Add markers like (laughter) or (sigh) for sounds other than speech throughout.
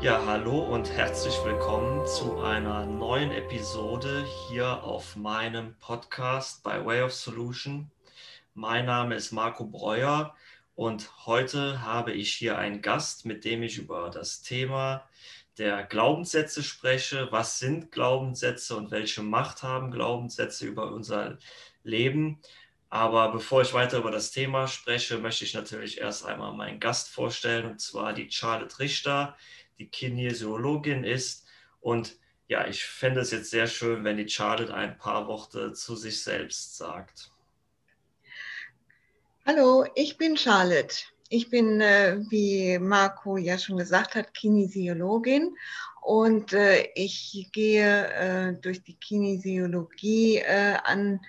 Ja, hallo und herzlich willkommen zu einer neuen Episode hier auf meinem Podcast bei Way of Solution. Mein Name ist Marco Breuer und heute habe ich hier einen Gast, mit dem ich über das Thema der Glaubenssätze spreche. Was sind Glaubenssätze und welche Macht haben Glaubenssätze über unser Leben? Aber bevor ich weiter über das Thema spreche, möchte ich natürlich erst einmal meinen Gast vorstellen, und zwar die Charlotte Richter die Kinesiologin ist. Und ja, ich fände es jetzt sehr schön, wenn die Charlotte ein paar Worte zu sich selbst sagt. Hallo, ich bin Charlotte. Ich bin, äh, wie Marco ja schon gesagt hat, Kinesiologin und äh, ich gehe äh, durch die Kinesiologie an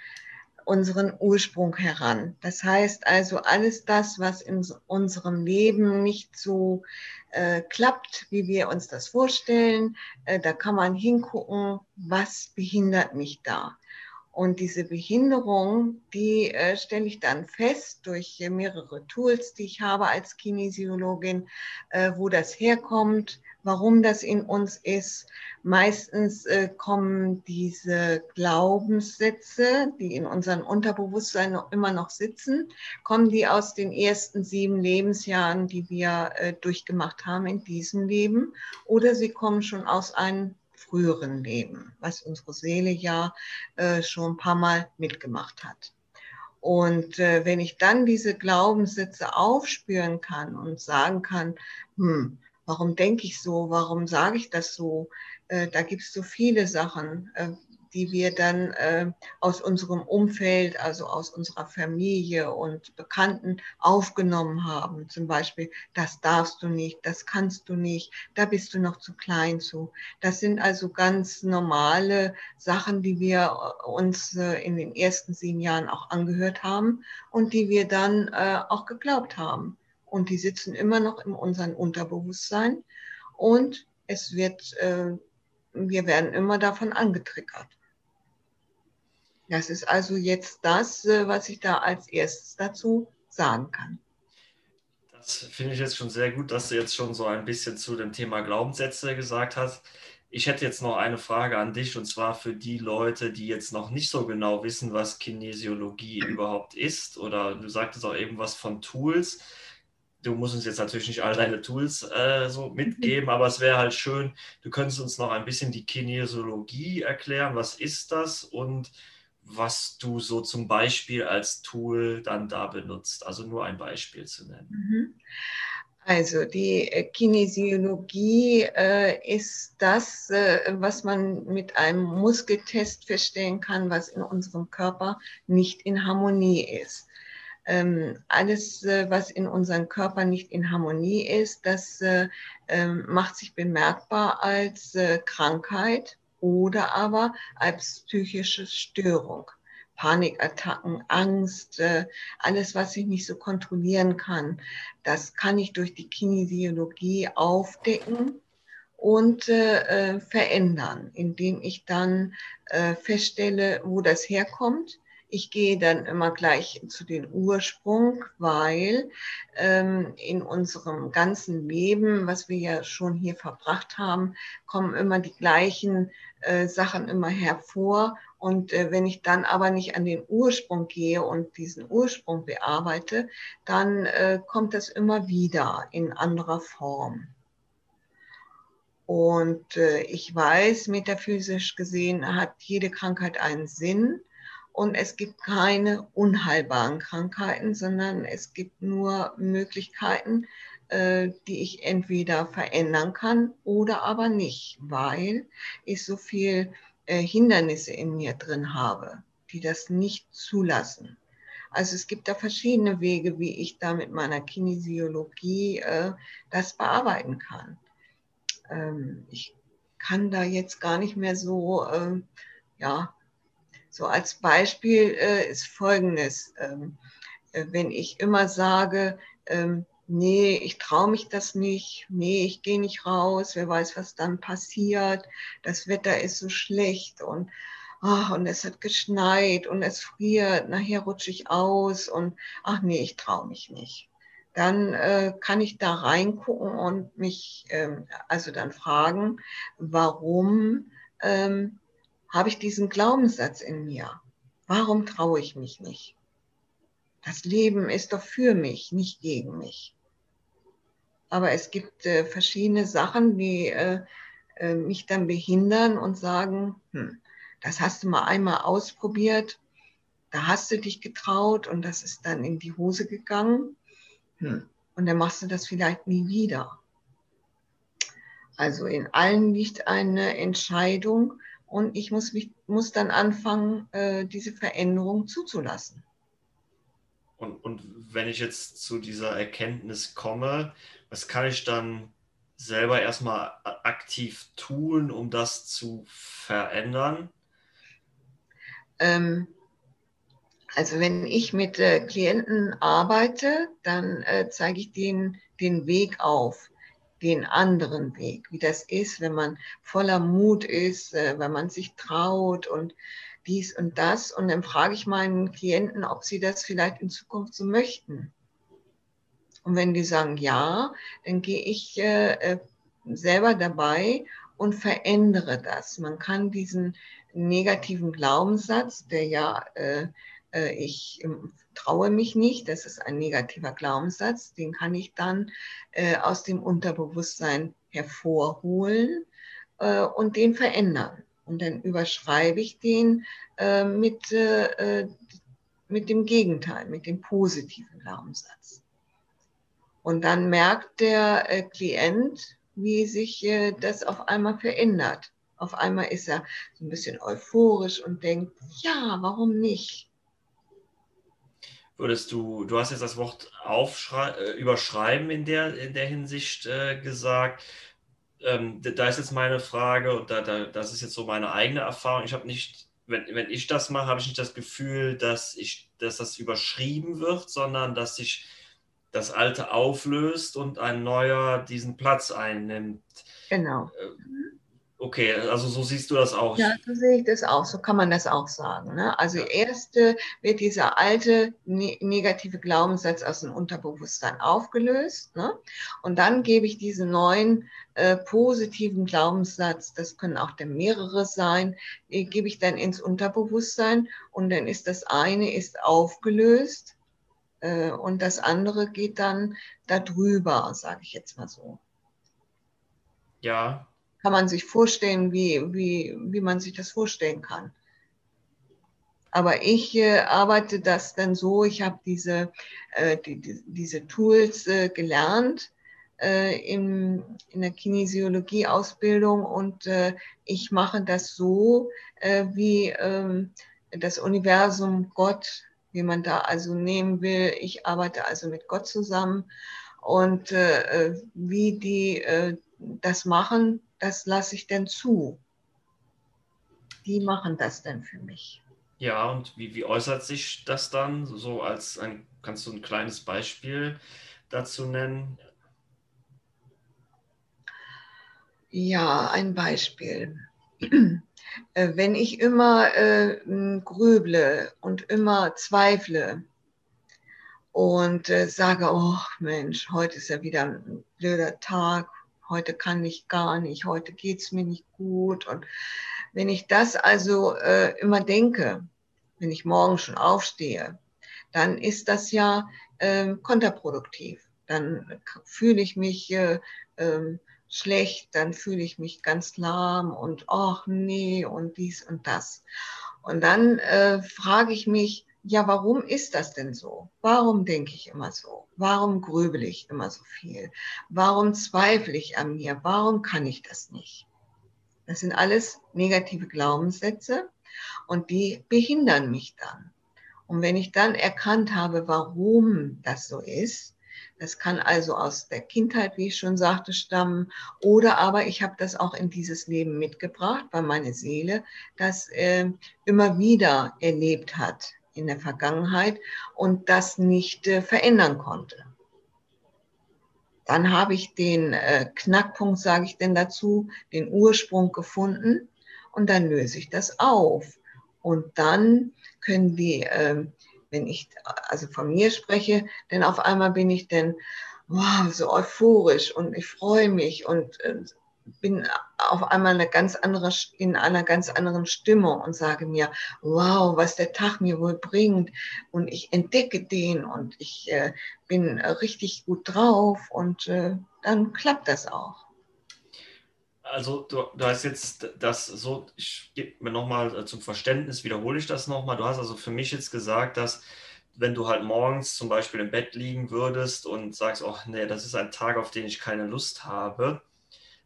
unseren Ursprung heran. Das heißt also, alles das, was in unserem Leben nicht so äh, klappt, wie wir uns das vorstellen, äh, da kann man hingucken, was behindert mich da. Und diese Behinderung, die äh, stelle ich dann fest durch mehrere Tools, die ich habe als Kinesiologin, äh, wo das herkommt, warum das in uns ist. Meistens äh, kommen diese Glaubenssätze, die in unserem Unterbewusstsein noch, immer noch sitzen, kommen die aus den ersten sieben Lebensjahren, die wir äh, durchgemacht haben in diesem Leben, oder sie kommen schon aus einem früheren Leben, was unsere Seele ja äh, schon ein paar Mal mitgemacht hat. Und äh, wenn ich dann diese Glaubenssätze aufspüren kann und sagen kann, hm, warum denke ich so, warum sage ich das so, äh, da gibt es so viele Sachen, äh, die wir dann äh, aus unserem Umfeld, also aus unserer Familie und Bekannten aufgenommen haben. Zum Beispiel, das darfst du nicht, das kannst du nicht, da bist du noch zu klein zu. Das sind also ganz normale Sachen, die wir äh, uns äh, in den ersten sieben Jahren auch angehört haben und die wir dann äh, auch geglaubt haben. Und die sitzen immer noch in unserem Unterbewusstsein und es wird, äh, wir werden immer davon angetriggert. Das ist also jetzt das, äh, was ich da als erstes dazu sagen kann. Das finde ich jetzt schon sehr gut, dass du jetzt schon so ein bisschen zu dem Thema Glaubenssätze gesagt hast. Ich hätte jetzt noch eine Frage an dich und zwar für die Leute, die jetzt noch nicht so genau wissen, was Kinesiologie überhaupt ist oder du sagtest auch eben was von Tools. Du musst uns jetzt natürlich nicht all deine Tools äh, so mitgeben, aber es wäre halt schön, du könntest uns noch ein bisschen die Kinesiologie erklären. Was ist das und was du so zum Beispiel als Tool dann da benutzt. Also nur ein Beispiel zu nennen. Mhm. Also die äh, Kinesiologie äh, ist das, äh, was man mit einem Muskeltest feststellen kann, was in unserem Körper nicht in Harmonie ist. Ähm, alles, äh, was in unserem Körper nicht in Harmonie ist, das äh, ähm, macht sich bemerkbar als äh, Krankheit oder aber als psychische Störung. Panikattacken, Angst, alles, was ich nicht so kontrollieren kann, das kann ich durch die Kinesiologie aufdecken und verändern, indem ich dann feststelle, wo das herkommt ich gehe dann immer gleich zu den Ursprung, weil ähm, in unserem ganzen Leben, was wir ja schon hier verbracht haben, kommen immer die gleichen äh, Sachen immer hervor. Und äh, wenn ich dann aber nicht an den Ursprung gehe und diesen Ursprung bearbeite, dann äh, kommt das immer wieder in anderer Form. Und äh, ich weiß, metaphysisch gesehen hat jede Krankheit einen Sinn. Und es gibt keine unheilbaren Krankheiten, sondern es gibt nur Möglichkeiten, äh, die ich entweder verändern kann oder aber nicht, weil ich so viel äh, Hindernisse in mir drin habe, die das nicht zulassen. Also es gibt da verschiedene Wege, wie ich da mit meiner Kinesiologie äh, das bearbeiten kann. Ähm, ich kann da jetzt gar nicht mehr so, ja, so als Beispiel äh, ist Folgendes. Ähm, äh, wenn ich immer sage, ähm, nee, ich traue mich das nicht, nee, ich gehe nicht raus, wer weiß, was dann passiert, das Wetter ist so schlecht und ach, und es hat geschneit und es friert, nachher rutsche ich aus und ach nee, ich traue mich nicht. Dann äh, kann ich da reingucken und mich ähm, also dann fragen, warum ähm, habe ich diesen Glaubenssatz in mir? Warum traue ich mich nicht? Das Leben ist doch für mich, nicht gegen mich. Aber es gibt äh, verschiedene Sachen, die äh, äh, mich dann behindern und sagen, hm, das hast du mal einmal ausprobiert, da hast du dich getraut und das ist dann in die Hose gegangen. Hm. Und dann machst du das vielleicht nie wieder. Also in allen liegt eine Entscheidung und ich muss, mich, muss dann anfangen, äh, diese Veränderung zuzulassen. Und, und wenn ich jetzt zu dieser Erkenntnis komme, was kann ich dann selber erstmal aktiv tun, um das zu verändern? Ähm, also wenn ich mit äh, Klienten arbeite, dann äh, zeige ich denen den Weg auf, den anderen Weg, wie das ist, wenn man voller Mut ist, äh, wenn man sich traut und dies und das. Und dann frage ich meinen Klienten, ob sie das vielleicht in Zukunft so möchten. Und wenn die sagen ja, dann gehe ich äh, äh, selber dabei und verändere das. Man kann diesen negativen Glaubenssatz, der ja, äh, ich traue mich nicht, das ist ein negativer Glaubenssatz, den kann ich dann äh, aus dem Unterbewusstsein hervorholen äh, und den verändern. Und dann überschreibe ich den äh, mit, äh, mit dem Gegenteil, mit dem positiven Glaubenssatz. Und dann merkt der äh, Klient, wie sich äh, das auf einmal verändert. Auf einmal ist er so ein bisschen euphorisch und denkt, ja, warum nicht? Würdest du, du hast jetzt das Wort äh, überschreiben in der, in der Hinsicht äh, gesagt ähm, da ist jetzt meine Frage, und da, da, das ist jetzt so meine eigene Erfahrung. Ich habe nicht, wenn, wenn ich das mache, habe ich nicht das Gefühl, dass, ich, dass das überschrieben wird, sondern dass sich das Alte auflöst und ein neuer diesen Platz einnimmt. Genau. Okay, also so siehst du das auch. Ja, so sehe ich das auch. So kann man das auch sagen. Ne? Also ja. erst wird dieser alte ne negative Glaubenssatz aus dem Unterbewusstsein aufgelöst. Ne? Und dann gebe ich diesen neuen äh, positiven Glaubenssatz, das können auch dann mehrere sein, äh, gebe ich dann ins Unterbewusstsein und dann ist das eine ist aufgelöst äh, und das andere geht dann darüber, sage ich jetzt mal so. Ja, kann man sich vorstellen, wie, wie, wie man sich das vorstellen kann. Aber ich äh, arbeite das dann so, ich habe diese, äh, die, die, diese Tools äh, gelernt äh, in, in der Kinesiologie-Ausbildung und äh, ich mache das so, äh, wie ähm, das Universum Gott, wie man da also nehmen will. Ich arbeite also mit Gott zusammen und wie die das machen, das lasse ich denn zu. Die machen das denn für mich. Ja, und wie, wie äußert sich das dann? So als ein, kannst du ein kleines Beispiel dazu nennen? Ja, ein Beispiel. (clears throat) Äh, wenn ich immer äh, grüble und immer zweifle und äh, sage, oh Mensch, heute ist ja wieder ein blöder Tag, heute kann ich gar nicht, heute geht es mir nicht gut. Und wenn ich das also äh, immer denke, wenn ich morgen schon aufstehe, dann ist das ja äh, kontraproduktiv. Dann fühle ich mich äh, ähm, schlecht, dann fühle ich mich ganz lahm und ach nee und dies und das. Und dann äh, frage ich mich, ja, warum ist das denn so? Warum denke ich immer so? Warum grübel ich immer so viel? Warum zweifle ich an mir? Warum kann ich das nicht? Das sind alles negative Glaubenssätze und die behindern mich dann. Und wenn ich dann erkannt habe, warum das so ist, das kann also aus der Kindheit, wie ich schon sagte, stammen. Oder aber ich habe das auch in dieses Leben mitgebracht, weil meine Seele das äh, immer wieder erlebt hat in der Vergangenheit und das nicht äh, verändern konnte. Dann habe ich den äh, Knackpunkt, sage ich denn dazu, den Ursprung gefunden und dann löse ich das auf. Und dann können die, äh, wenn ich also von mir spreche, denn auf einmal bin ich dann wow, so euphorisch und ich freue mich und äh, bin auf einmal eine ganz andere, in einer ganz anderen Stimmung und sage mir, wow, was der Tag mir wohl bringt. Und ich entdecke den und ich äh, bin richtig gut drauf und äh, dann klappt das auch. Also du, du hast jetzt das so, ich gebe mir nochmal äh, zum Verständnis, wiederhole ich das nochmal. Du hast also für mich jetzt gesagt, dass wenn du halt morgens zum Beispiel im Bett liegen würdest und sagst, oh nee, das ist ein Tag, auf den ich keine Lust habe,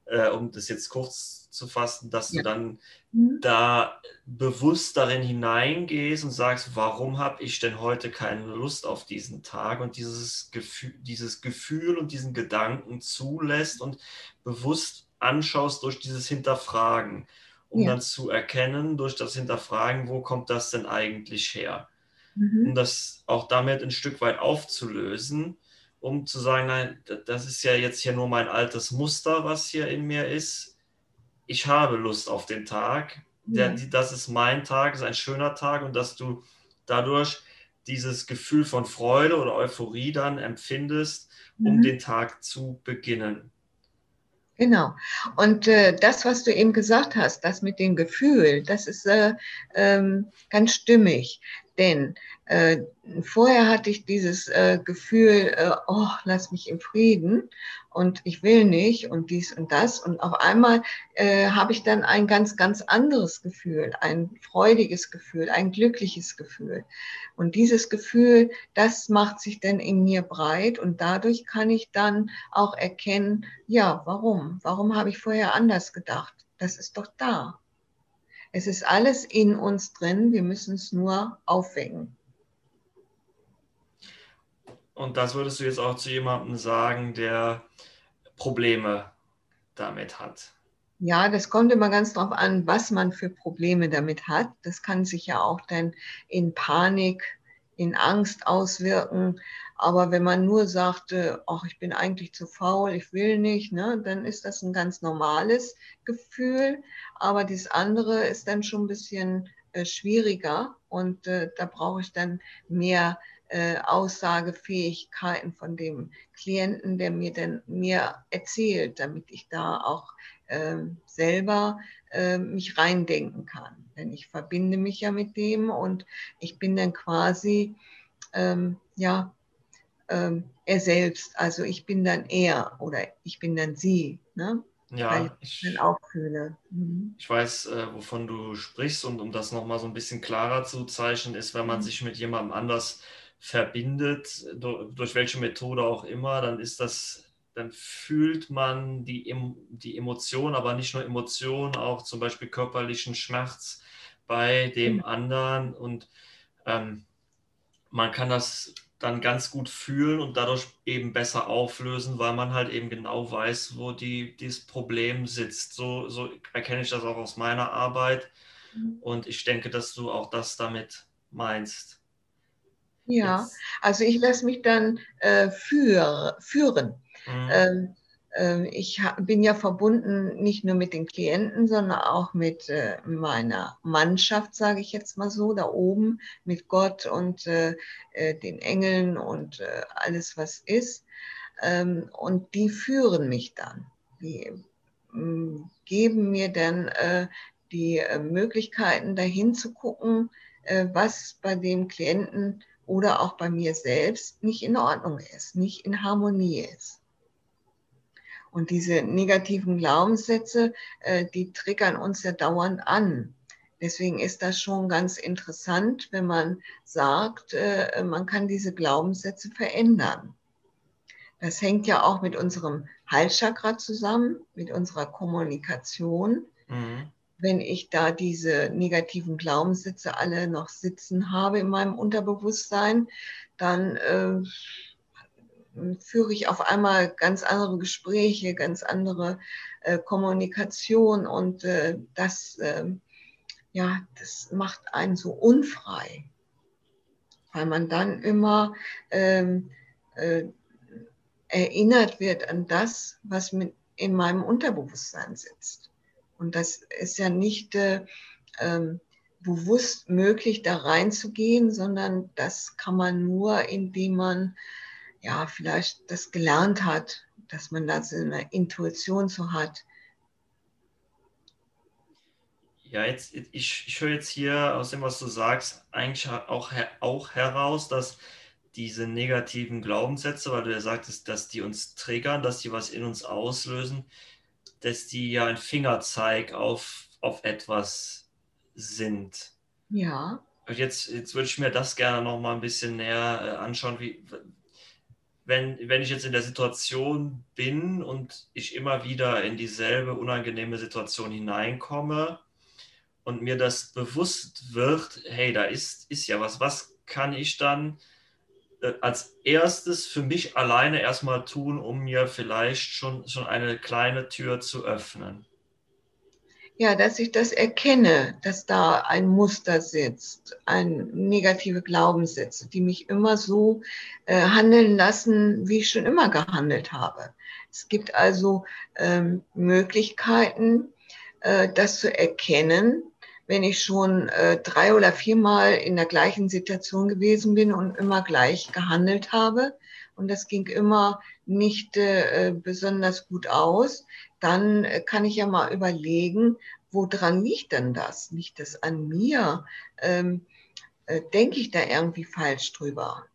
äh, um das jetzt kurz zu fassen, dass ja. du dann mhm. da bewusst darin hineingehst und sagst, warum habe ich denn heute keine Lust auf diesen Tag und dieses Gefühl, dieses Gefühl und diesen Gedanken zulässt und bewusst anschaust durch dieses Hinterfragen, um ja. dann zu erkennen, durch das Hinterfragen, wo kommt das denn eigentlich her? Mhm. Um das auch damit ein Stück weit aufzulösen um zu sagen, nein, das ist ja jetzt hier nur mein altes Muster, was hier in mir ist. Ich habe Lust auf den Tag. Der, ja. das ist mein Tag, ist ein schöner Tag und dass du dadurch dieses Gefühl von Freude oder Euphorie dann empfindest, um mhm. den Tag zu beginnen. Genau. Und äh, das, was du eben gesagt hast, das mit dem Gefühl, das ist äh, ähm, ganz stimmig. Denn äh, vorher hatte ich dieses äh, Gefühl, äh, oh, lass mich im Frieden und ich will nicht und dies und das. Und auf einmal äh, habe ich dann ein ganz, ganz anderes Gefühl, ein freudiges Gefühl, ein glückliches Gefühl. Und dieses Gefühl, das macht sich dann in mir breit und dadurch kann ich dann auch erkennen, ja, warum? Warum habe ich vorher anders gedacht? Das ist doch da. Es ist alles in uns drin, wir müssen es nur aufwecken. Und das würdest du jetzt auch zu jemandem sagen, der Probleme damit hat? Ja, das kommt immer ganz drauf an, was man für Probleme damit hat. Das kann sich ja auch dann in Panik, in Angst auswirken. Aber wenn man nur sagte, ach, ich bin eigentlich zu faul, ich will nicht, ne, dann ist das ein ganz normales Gefühl. Aber das andere ist dann schon ein bisschen äh, schwieriger und äh, da brauche ich dann mehr äh, Aussagefähigkeiten von dem Klienten, der mir dann mir erzählt, damit ich da auch ähm, selber äh, mich reindenken kann. Denn ich verbinde mich ja mit dem und ich bin dann quasi ähm, ja ähm, er selbst. Also ich bin dann er oder ich bin dann sie. Ne? Ja, ich, ich auch fühle. Mhm. Ich weiß, äh, wovon du sprichst und um das nochmal so ein bisschen klarer zu zeichnen, ist, wenn man mhm. sich mit jemandem anders verbindet, durch, durch welche Methode auch immer, dann ist das dann fühlt man die, die Emotion, aber nicht nur Emotion, auch zum Beispiel körperlichen Schmerz bei dem mhm. anderen und ähm, man kann das dann ganz gut fühlen und dadurch eben besser auflösen, weil man halt eben genau weiß, wo die, dieses Problem sitzt. So, so erkenne ich das auch aus meiner Arbeit mhm. und ich denke, dass du auch das damit meinst. Ja, also ich lasse mich dann äh, für, führen. Mhm. Ähm, ähm, ich bin ja verbunden nicht nur mit den Klienten, sondern auch mit äh, meiner Mannschaft, sage ich jetzt mal so, da oben, mit Gott und äh, äh, den Engeln und alles, was ist. Ähm, und die führen mich dann. Die mm, geben mir dann die Möglichkeiten, dahin zu gucken, was bei dem Klienten oder auch bei mir selbst nicht in Ordnung ist, nicht in Harmonie ist. Und diese negativen Glaubenssätze, äh, die triggern uns ja dauernd an. Deswegen ist das schon ganz interessant, wenn man sagt, äh, man kann diese Glaubenssätze verändern. Das hängt ja auch mit unserem Halschakra zusammen, mit unserer Kommunikation. Mhm. Wenn ich da diese negativen Glaubenssätze alle noch sitzen habe in meinem Unterbewusstsein, dann äh, führe ich auf einmal ganz andere Gespräche, ganz andere äh, Kommunikation und äh, das, äh, ja, das macht einen so unfrei, weil man dann immer ähm, äh, erinnert wird an das, was mit in meinem Unterbewusstsein sitzt. Und das ist ja nicht, äh, ähm, bewusst möglich, da reinzugehen, sondern das kann man nur, indem man ja vielleicht das gelernt hat, dass man da so eine Intuition so hat. Ja, jetzt, ich, ich höre jetzt hier aus dem, was du sagst, eigentlich auch, auch heraus, dass diese negativen Glaubenssätze, weil du ja sagtest, dass die uns triggern, dass die was in uns auslösen, dass die ja ein Fingerzeig auf, auf etwas sind. Ja. Und jetzt, jetzt würde ich mir das gerne noch mal ein bisschen näher äh, anschauen, wie, wenn, wenn ich jetzt in der Situation bin und ich immer wieder in dieselbe unangenehme Situation hineinkomme und mir das bewusst wird, hey, da ist, ist ja was, was kann ich dann als erstes für mich alleine erstmal tun, um mir vielleicht schon, schon eine kleine Tür zu öffnen? Ja, dass ich das erkenne, dass da ein Muster sitzt, ein negative Glaubenssätze, die mich immer so äh, handeln lassen, wie ich schon immer gehandelt habe. Es gibt also ähm, Möglichkeiten, äh, das zu erkennen, wenn ich schon äh, drei oder viermal in der gleichen Situation gewesen bin und immer gleich gehandelt habe und das ging immer nicht äh, besonders gut aus, dann äh, kann ich ja mal überlegen, woran liegt denn das? Liegt das an mir? Ähm, äh, Denke ich da irgendwie falsch drüber?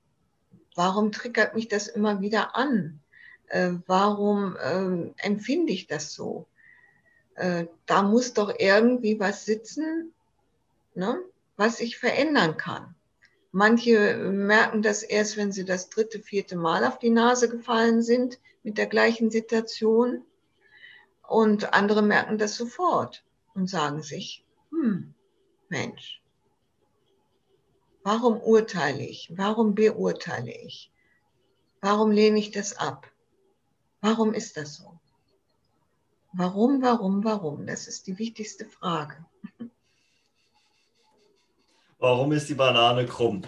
Warum triggert mich das immer wieder an? Äh, warum ähm, empfinde ich das so? Äh, da muss doch irgendwie was sitzen, ne, was ich verändern kann. Manche merken das erst, wenn sie das dritte, vierte Mal auf die Nase gefallen sind mit der gleichen Situation. Und andere merken das sofort und sagen sich, hm, Mensch, warum urteile ich? Warum beurteile ich? Warum lehne ich das ab? Warum ist das so? Warum, warum, warum? Das ist die wichtigste Frage. Warum ist die Banane krumm?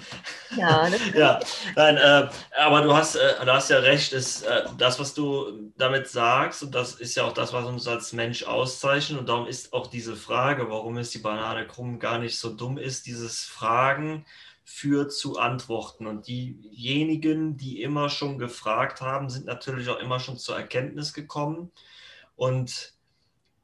Ja, (laughs) ja. Nein, äh, aber du hast, äh, du hast ja recht, ist, äh, das, was du damit sagst, und das ist ja auch das, was uns als Mensch auszeichnet. Und darum ist auch diese Frage, warum ist die Banane krumm, gar nicht so dumm ist, dieses Fragen führt zu Antworten. Und diejenigen, die immer schon gefragt haben, sind natürlich auch immer schon zur Erkenntnis gekommen. Und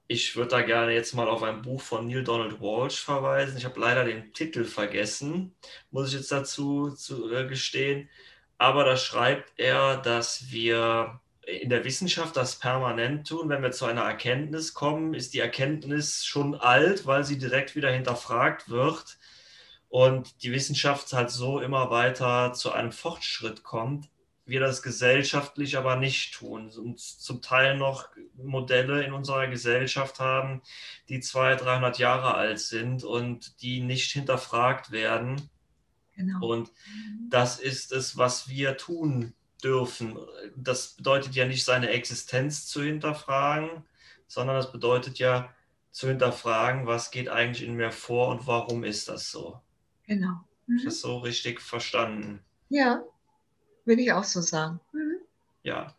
ich würde da gerne jetzt mal auf ein Buch von Neil Donald Walsh verweisen. Ich habe leider den Titel vergessen, muss ich jetzt dazu zu, äh, gestehen. Aber da schreibt er, dass wir in der Wissenschaft das permanent tun. Wenn wir zu einer Erkenntnis kommen, ist die Erkenntnis schon alt, weil sie direkt wieder hinterfragt wird und die Wissenschaft halt so immer weiter zu einem Fortschritt kommt wir das gesellschaftlich aber nicht tun und zum Teil noch Modelle in unserer Gesellschaft haben, die 200, 300 Jahre alt sind und die nicht hinterfragt werden. Genau. Und das ist es, was wir tun dürfen. Das bedeutet ja nicht seine Existenz zu hinterfragen, sondern das bedeutet ja zu hinterfragen, was geht eigentlich in mir vor und warum ist das so. Genau. Mhm. Ist das so richtig verstanden? Ja, würde ich auch so sagen. Mhm. Ja.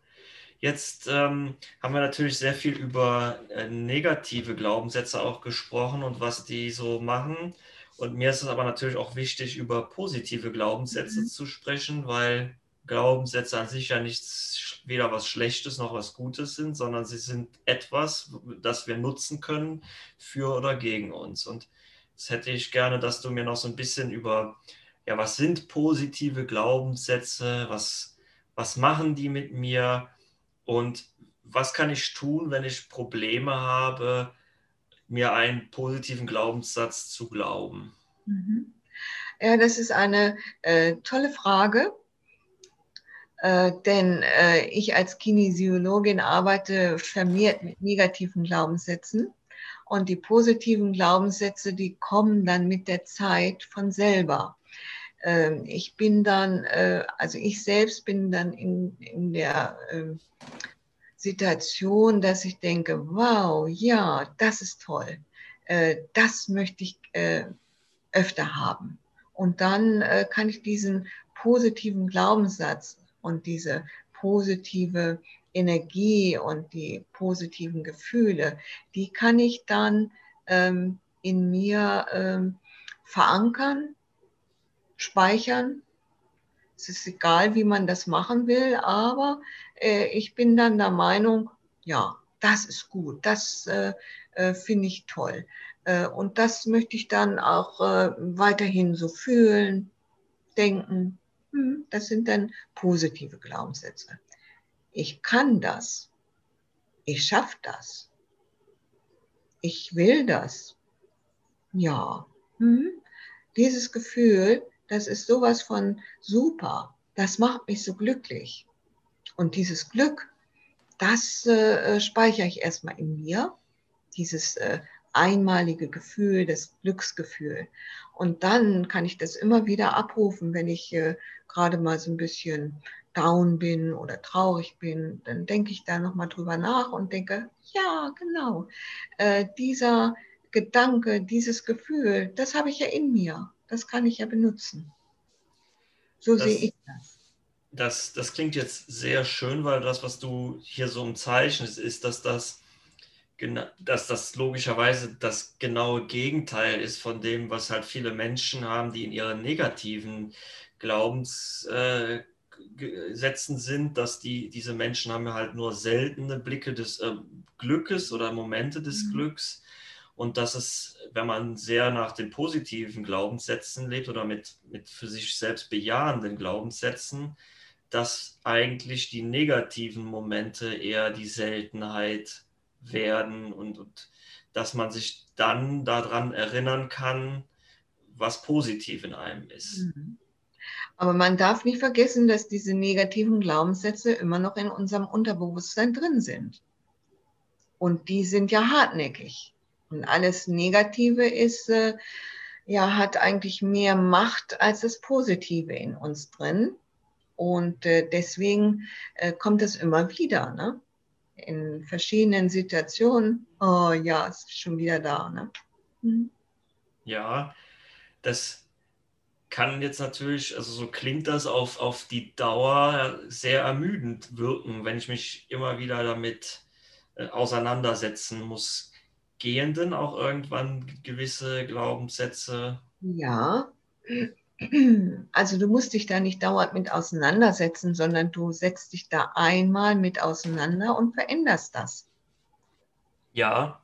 Jetzt ähm, haben wir natürlich sehr viel über äh, negative Glaubenssätze auch gesprochen und was die so machen. Und mir ist es aber natürlich auch wichtig, über positive Glaubenssätze mhm. zu sprechen, weil Glaubenssätze an sich ja nichts, weder was Schlechtes noch was Gutes sind, sondern sie sind etwas, das wir nutzen können für oder gegen uns. Und das hätte ich gerne, dass du mir noch so ein bisschen über ja, was sind positive Glaubenssätze, was, was machen die mit mir und was kann ich tun, wenn ich Probleme habe, mir einen positiven Glaubenssatz zu glauben? Mhm. Ja, das ist eine äh, tolle Frage, äh, denn äh, ich als Kinesiologin arbeite vermehrt mit negativen Glaubenssätzen. Und die positiven Glaubenssätze, die kommen dann mit der Zeit von selber. Ähm, ich bin dann, äh, also ich selbst bin dann in, in der ähm, Situation, dass ich denke, wow, ja, das ist toll. Äh, das möchte ich äh, öfter haben. Und dann kann ich diesen positiven Glaubenssatz und diese positive Energie und die positiven Gefühle, die kann ich dann ähm, in mir verankern, speichern. Es ist egal, wie man das machen will, aber äh, ich bin dann der Meinung, ja, das ist gut, das äh, äh, finde ich toll. Äh, und das möchte ich dann auch äh, weiterhin so fühlen, denken. Hm, das sind dann positive Glaubenssätze. Ich kann das. Ich schaffe das. Ich will das. Ja. Hm. Dieses Gefühl, das ist sowas von super. Das macht mich so glücklich. Und dieses Glück, das äh, speichere ich erstmal in mir. Dieses äh, einmalige Gefühl, das Glücksgefühl. Und dann kann ich das immer wieder abrufen, wenn ich äh, gerade mal so ein bisschen down bin oder traurig bin, dann denke ich da nochmal drüber nach und denke, ja, genau, äh, dieser Gedanke, dieses Gefühl, das habe ich ja in mir, das kann ich ja benutzen. So das, sehe ich das. das. Das klingt jetzt sehr schön, weil das, was du hier so umzeichnest, ist, dass das dass das logischerweise das genaue Gegenteil ist von dem, was halt viele Menschen haben, die in ihren negativen Glaubenssätzen äh, sind, dass die, diese Menschen haben halt nur seltene Blicke des äh, Glückes oder Momente des mhm. Glücks und dass es, wenn man sehr nach den positiven Glaubenssätzen lebt oder mit, mit für sich selbst bejahenden Glaubenssätzen, dass eigentlich die negativen Momente eher die Seltenheit werden und, und dass man sich dann daran erinnern kann, was positiv in einem ist. Mhm. Aber man darf nicht vergessen, dass diese negativen Glaubenssätze immer noch in unserem Unterbewusstsein drin sind. Und die sind ja hartnäckig. Und alles Negative ist, äh, ja, hat eigentlich mehr Macht als das Positive in uns drin. Und äh, deswegen äh, kommt es immer wieder. Ne? in verschiedenen Situationen, oh ja, es ist schon wieder da. Ne? Mhm. Ja, das kann jetzt natürlich, also so klingt das auf, auf die Dauer sehr ermüdend wirken, wenn ich mich immer wieder damit äh, auseinandersetzen muss. Gehen denn auch irgendwann gewisse Glaubenssätze? Ja, also du musst dich da nicht dauernd mit auseinandersetzen, sondern du setzt dich da einmal mit auseinander und veränderst das. Ja,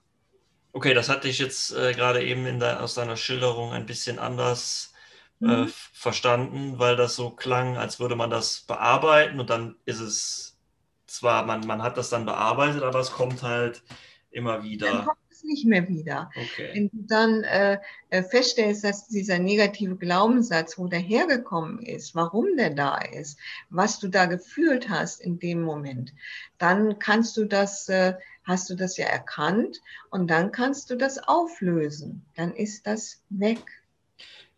okay, das hatte ich jetzt äh, gerade eben der, aus deiner Schilderung ein bisschen anders äh, mhm. verstanden, weil das so klang, als würde man das bearbeiten und dann ist es zwar, man, man hat das dann bearbeitet, aber es kommt halt immer wieder. Nicht mehr wieder. Okay. Wenn du dann äh, äh, feststellst, dass dieser negative Glaubenssatz, wo der hergekommen ist, warum der da ist, was du da gefühlt hast in dem Moment, dann kannst du das, äh, hast du das ja erkannt und dann kannst du das auflösen. Dann ist das weg.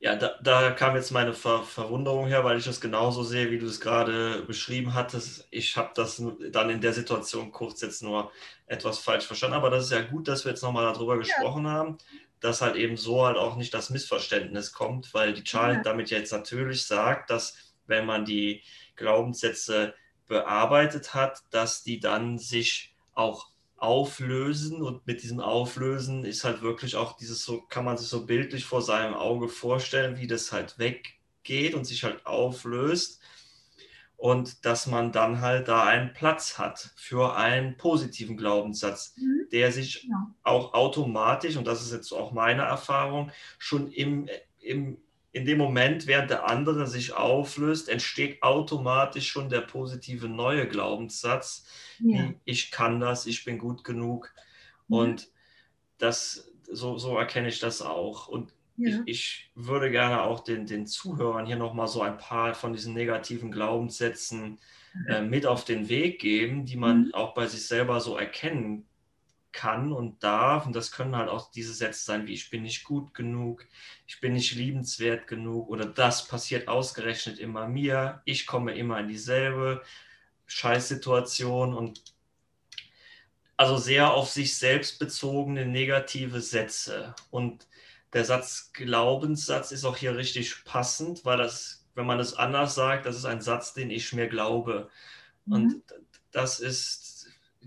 Ja, da, da, kam jetzt meine Ver Verwunderung her, weil ich das genauso sehe, wie du es gerade beschrieben hattest. Ich habe das dann in der Situation kurz jetzt nur etwas falsch verstanden, aber das ist ja gut, dass wir jetzt nochmal darüber gesprochen ja. haben, dass halt eben so halt auch nicht das Missverständnis kommt, weil die Charlotte ja. damit jetzt natürlich sagt, dass wenn man die Glaubenssätze bearbeitet hat, dass die dann sich auch auflösen und mit diesem Auflösen ist halt wirklich auch dieses so, kann man sich so bildlich vor seinem Auge vorstellen, wie das halt weggeht und sich halt auflöst und dass man dann halt da einen Platz hat für einen positiven Glaubenssatz, mhm. der sich ja. auch automatisch, und das ist jetzt auch meine Erfahrung, schon im, im in dem Moment, während der andere sich auflöst, entsteht automatisch schon der positive neue Glaubenssatz, ja. wie ich kann das, ich bin gut genug. Mhm. Und das, so, so erkenne ich das auch. Und ja. ich, ich, würde gerne auch den, den Zuhörern hier nochmal so ein paar von diesen negativen Glaubenssätzen mhm. äh, mit auf den Weg geben, die man mhm. auch bei sich selber so erkennen kann und darf. Und das können halt auch diese Sätze sein, wie ich bin nicht gut genug, ich bin nicht liebenswert genug oder das passiert ausgerechnet immer mir, ich komme immer in dieselbe Scheißsituation und also sehr auf sich selbst bezogene negative Sätze. Und der Satz Glaubenssatz ist auch hier richtig passend, weil das, wenn man es anders sagt, das ist ein Satz, den ich mir glaube. Mhm. Und das ist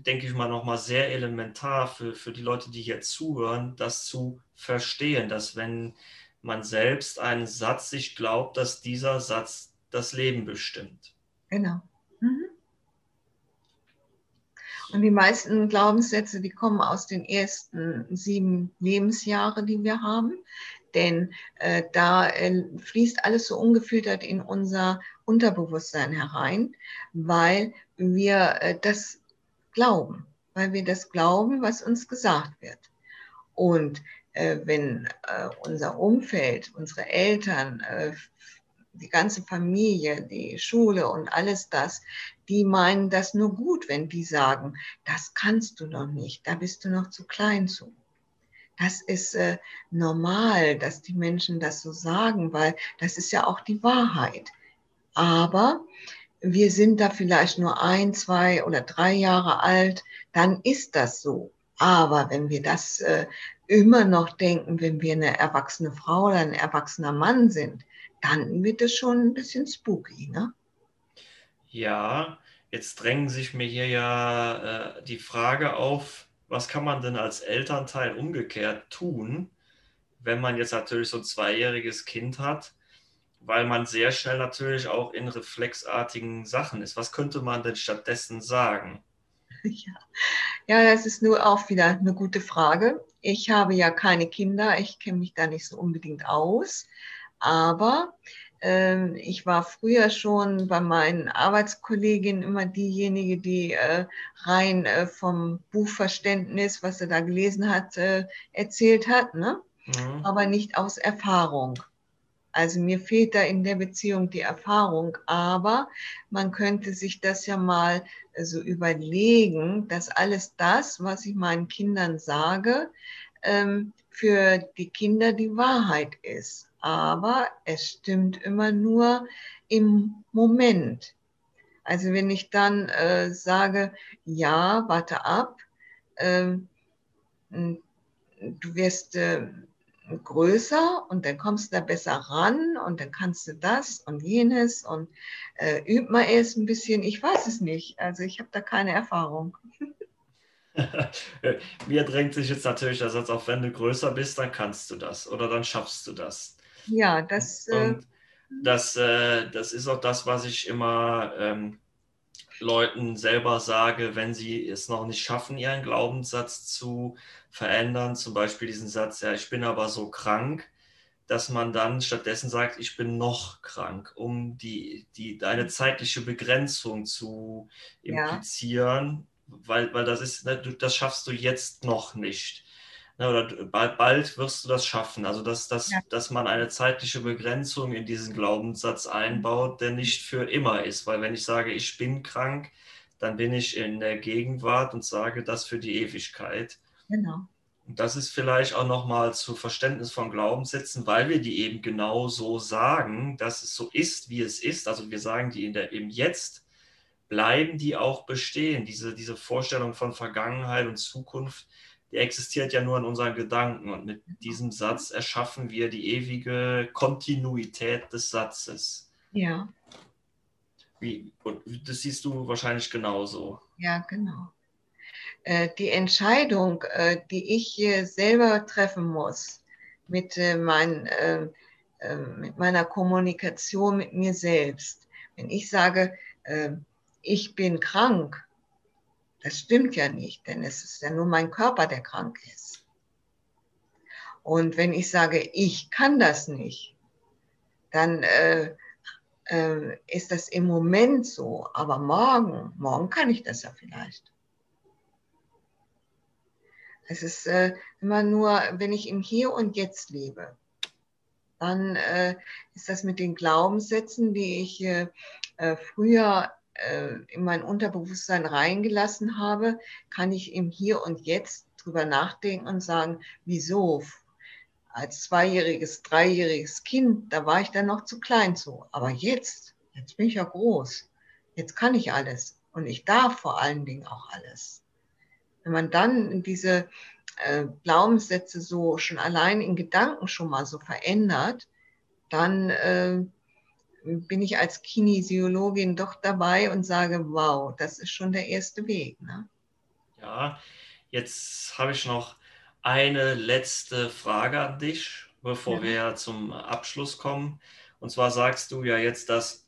denke ich mal, nochmal sehr elementar für, für die Leute, die hier zuhören, das zu verstehen, dass wenn man selbst einen Satz sich glaubt, dass dieser Satz das Leben bestimmt. Genau. Mhm. Und die meisten Glaubenssätze, die kommen aus den ersten sieben Lebensjahren, die wir haben. Denn äh, da äh, fließt alles so ungefiltert in unser Unterbewusstsein herein, weil wir äh, das glauben, weil wir das glauben, was uns gesagt wird. Und äh, wenn äh, unser Umfeld, unsere Eltern, äh, die ganze Familie, die Schule und alles das, die meinen das nur gut, wenn die sagen, das kannst du noch nicht, da bist du noch zu klein zu. Das ist äh, normal, dass die Menschen das so sagen, weil das ist ja auch die Wahrheit. Aber wir sind da vielleicht nur ein, zwei oder drei Jahre alt, dann ist das so. Aber wenn wir das äh, immer noch denken, wenn wir eine erwachsene Frau oder ein erwachsener Mann sind, dann wird es schon ein bisschen spooky, ne? Ja, jetzt drängen sich mir hier ja äh, die Frage auf, was kann man denn als Elternteil umgekehrt tun, wenn man jetzt natürlich so ein zweijähriges Kind hat, weil man sehr schnell natürlich auch in reflexartigen Sachen ist. Was könnte man denn stattdessen sagen? Ja. ja, das ist nur auch wieder eine gute Frage. Ich habe ja keine Kinder, ich kenne mich da nicht so unbedingt aus. Aber äh, ich war früher schon bei meinen Arbeitskolleginnen immer diejenige, die äh, rein äh, vom Buchverständnis, was er da gelesen hat, äh, erzählt hat, ne? Mhm. aber nicht aus Erfahrung. Also mir fehlt da in der Beziehung die Erfahrung, aber man könnte sich das ja mal so überlegen, dass alles das, was ich meinen Kindern sage, ähm, für die Kinder die Wahrheit ist aber es stimmt immer nur im Moment. Also wenn ich dann äh, sage, ja, warte ab, äh, du wirst äh, größer und dann kommst du da besser ran und dann kannst du das und jenes und äh, üb mal erst ein bisschen, ich weiß es nicht, also ich habe da keine Erfahrung. (laughs) Mir drängt sich jetzt natürlich der Satz auf, wenn du größer bist, dann kannst du das oder dann schaffst du das. Ja, das. Äh, Und das, äh, das ist auch das, was ich immer ähm, Leuten selber sage, wenn sie es noch nicht schaffen, ihren Glaubenssatz zu verändern. Zum Beispiel diesen Satz, ja, ich bin aber so krank, dass man dann stattdessen sagt, ich bin noch krank, um die, die, eine zeitliche Begrenzung zu implizieren, ja. weil, weil das ist, ne, das schaffst du jetzt noch nicht ne, oder bald, bald, wirst du das schaffen. Also, dass, dass, ja. dass man eine zeitliche Begrenzung in diesen Glaubenssatz einbaut, der nicht für immer ist. Weil wenn ich sage, ich bin krank, dann bin ich in der Gegenwart und sage das für die Ewigkeit. Genau. Und das ist vielleicht auch nochmal zu Verständnis von Glaubenssätzen, weil wir die eben genau so sagen, dass es so ist, wie es ist. Also wir sagen die in der, im Jetzt, bleiben die auch bestehen. Diese, diese Vorstellung von Vergangenheit und Zukunft, die existiert ja nur in unseren Gedanken. Und mit diesem Satz erschaffen wir die ewige Kontinuität des Satzes. Ja. Wie, und das siehst du wahrscheinlich genauso. Ja, genau. Äh, die Entscheidung, äh, die ich selber treffen muss mit, äh, mein, mit meiner Kommunikation mit mir selbst, wenn ich sage, ich bin krank, das stimmt ja nicht, denn es ist ja nur mein Körper, der krank ist. Und wenn ich sage, ich kann das nicht, dann äh, äh, ist das im Moment so. Aber morgen, morgen kann ich das ja vielleicht. Es ist äh, immer nur, wenn ich im Hier und Jetzt lebe, dann äh, ist das mit den Glaubenssätzen, die ich äh, äh, früher in mein Unterbewusstsein reingelassen habe, kann ich im Hier und Jetzt drüber nachdenken und sagen, wieso? Als zweijähriges, dreijähriges Kind, da war ich dann noch zu klein zu. Aber jetzt, jetzt bin ich ja groß. Jetzt kann ich alles. Und ich darf vor allen Dingen auch alles. Wenn man dann diese äh, Glaubenssätze so schon allein in Gedanken schon mal so verändert, dann äh, bin ich als Kinesiologin doch dabei und sage, wow, das ist schon der erste Weg. Ne? Ja, jetzt habe ich noch eine letzte Frage an dich. bevor ja. wir zum Abschluss kommen. Und zwar sagst du ja jetzt, dass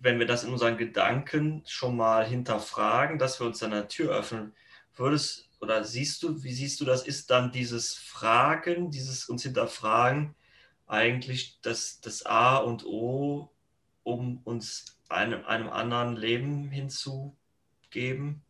wenn wir das in unseren Gedanken schon mal hinterfragen, dass wir uns dann eine Tür öffnen, würdest oder siehst du, wie siehst du das, ist dann dieses Fragen, dieses uns hinterfragen eigentlich das, das A und O, um uns einem, einem anderen Leben hinzugeben?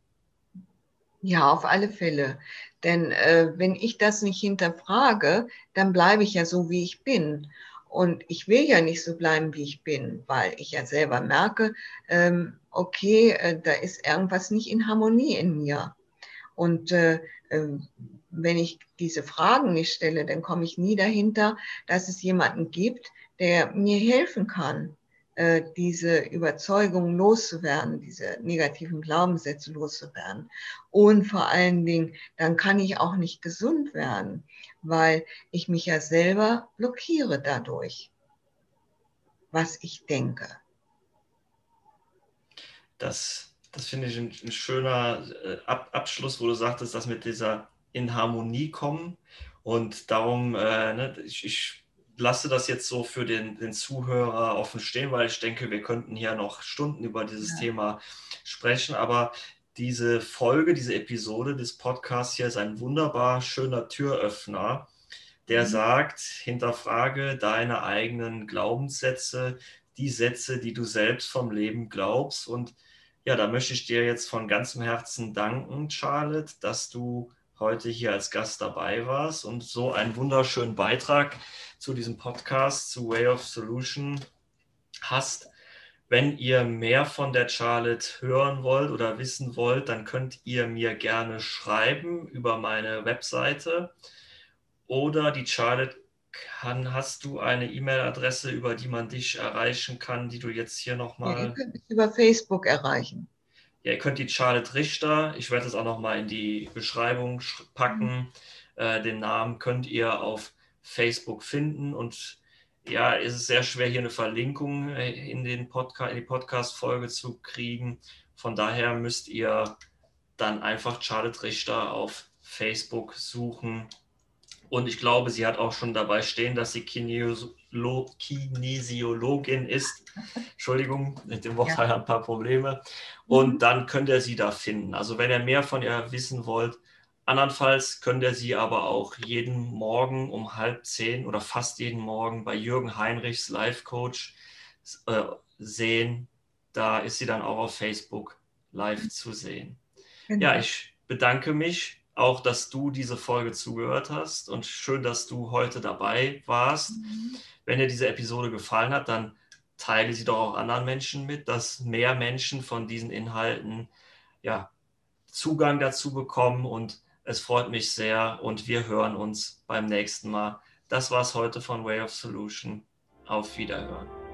Ja, auf alle Fälle. Denn äh, wenn ich das nicht hinterfrage, dann bleibe ich ja so, wie ich bin. Und ich will ja nicht so bleiben, wie ich bin, weil ich ja selber merke, ähm, okay, äh, da ist irgendwas nicht in Harmonie in mir. Und äh, äh, wenn ich diese Fragen nicht stelle, dann komme ich nie dahinter, dass es jemanden gibt, der mir helfen kann, äh, diese Überzeugung loszuwerden, diese negativen Glaubenssätze loszuwerden. Und vor allen Dingen, dann kann ich auch nicht gesund werden, weil ich mich ja selber blockiere dadurch, was ich denke. Das, das finde ich ein, ein schöner äh, Ab Abschluss, wo du sagtest, dass mit dieser in Harmonie kommen. Und darum, äh, ne, ich, ich lasse das jetzt so für den, den Zuhörer offen stehen, weil ich denke, wir könnten hier noch Stunden über dieses ja. Thema sprechen. Aber diese Folge, diese Episode des Podcasts hier ist ein wunderbar schöner Türöffner, der mhm. sagt, hinterfrage deine eigenen Glaubenssätze, die Sätze, die du selbst vom Leben glaubst. Und ja, da möchte ich dir jetzt von ganzem Herzen danken, Charlotte, dass du heute hier als Gast dabei warst und so einen wunderschönen Beitrag zu diesem Podcast, zu Way of Solution hast. Wenn ihr mehr von der Charlotte hören wollt oder wissen wollt, dann könnt ihr mir gerne schreiben über meine Webseite oder die Charlotte kann, hast du eine E-Mail-Adresse, über die man dich erreichen kann, die du jetzt hier nochmal. Ja, ihr könnt mich über Facebook erreichen. Ja, ihr könnt die Charlotte Richter, ich werde es auch nochmal in die Beschreibung packen. Mhm. Äh, den Namen könnt ihr auf Facebook finden. Und ja, es ist sehr schwer, hier eine Verlinkung äh, in, den Podcast, in die Podcast-Folge zu kriegen. Von daher müsst ihr dann einfach Charlotte Richter auf Facebook suchen. Und ich glaube, sie hat auch schon dabei stehen, dass sie Kinesiolo Kinesiologin ist. (laughs) Entschuldigung, mit dem Wort ja. ein paar Probleme. Und mhm. dann könnt ihr sie da finden. Also wenn ihr mehr von ihr wissen wollt, Andernfalls könnt ihr sie aber auch jeden Morgen um halb zehn oder fast jeden Morgen bei Jürgen Heinrichs Life Coach äh, sehen. Da ist sie dann auch auf Facebook live zu sehen. Genau. Ja, ich bedanke mich auch, dass du diese Folge zugehört hast und schön, dass du heute dabei warst. Mhm. Wenn dir diese Episode gefallen hat, dann teile sie doch auch anderen Menschen mit, dass mehr Menschen von diesen Inhalten ja, Zugang dazu bekommen und es freut mich sehr und wir hören uns beim nächsten Mal. Das war's heute von Way of Solution. Auf Wiederhören.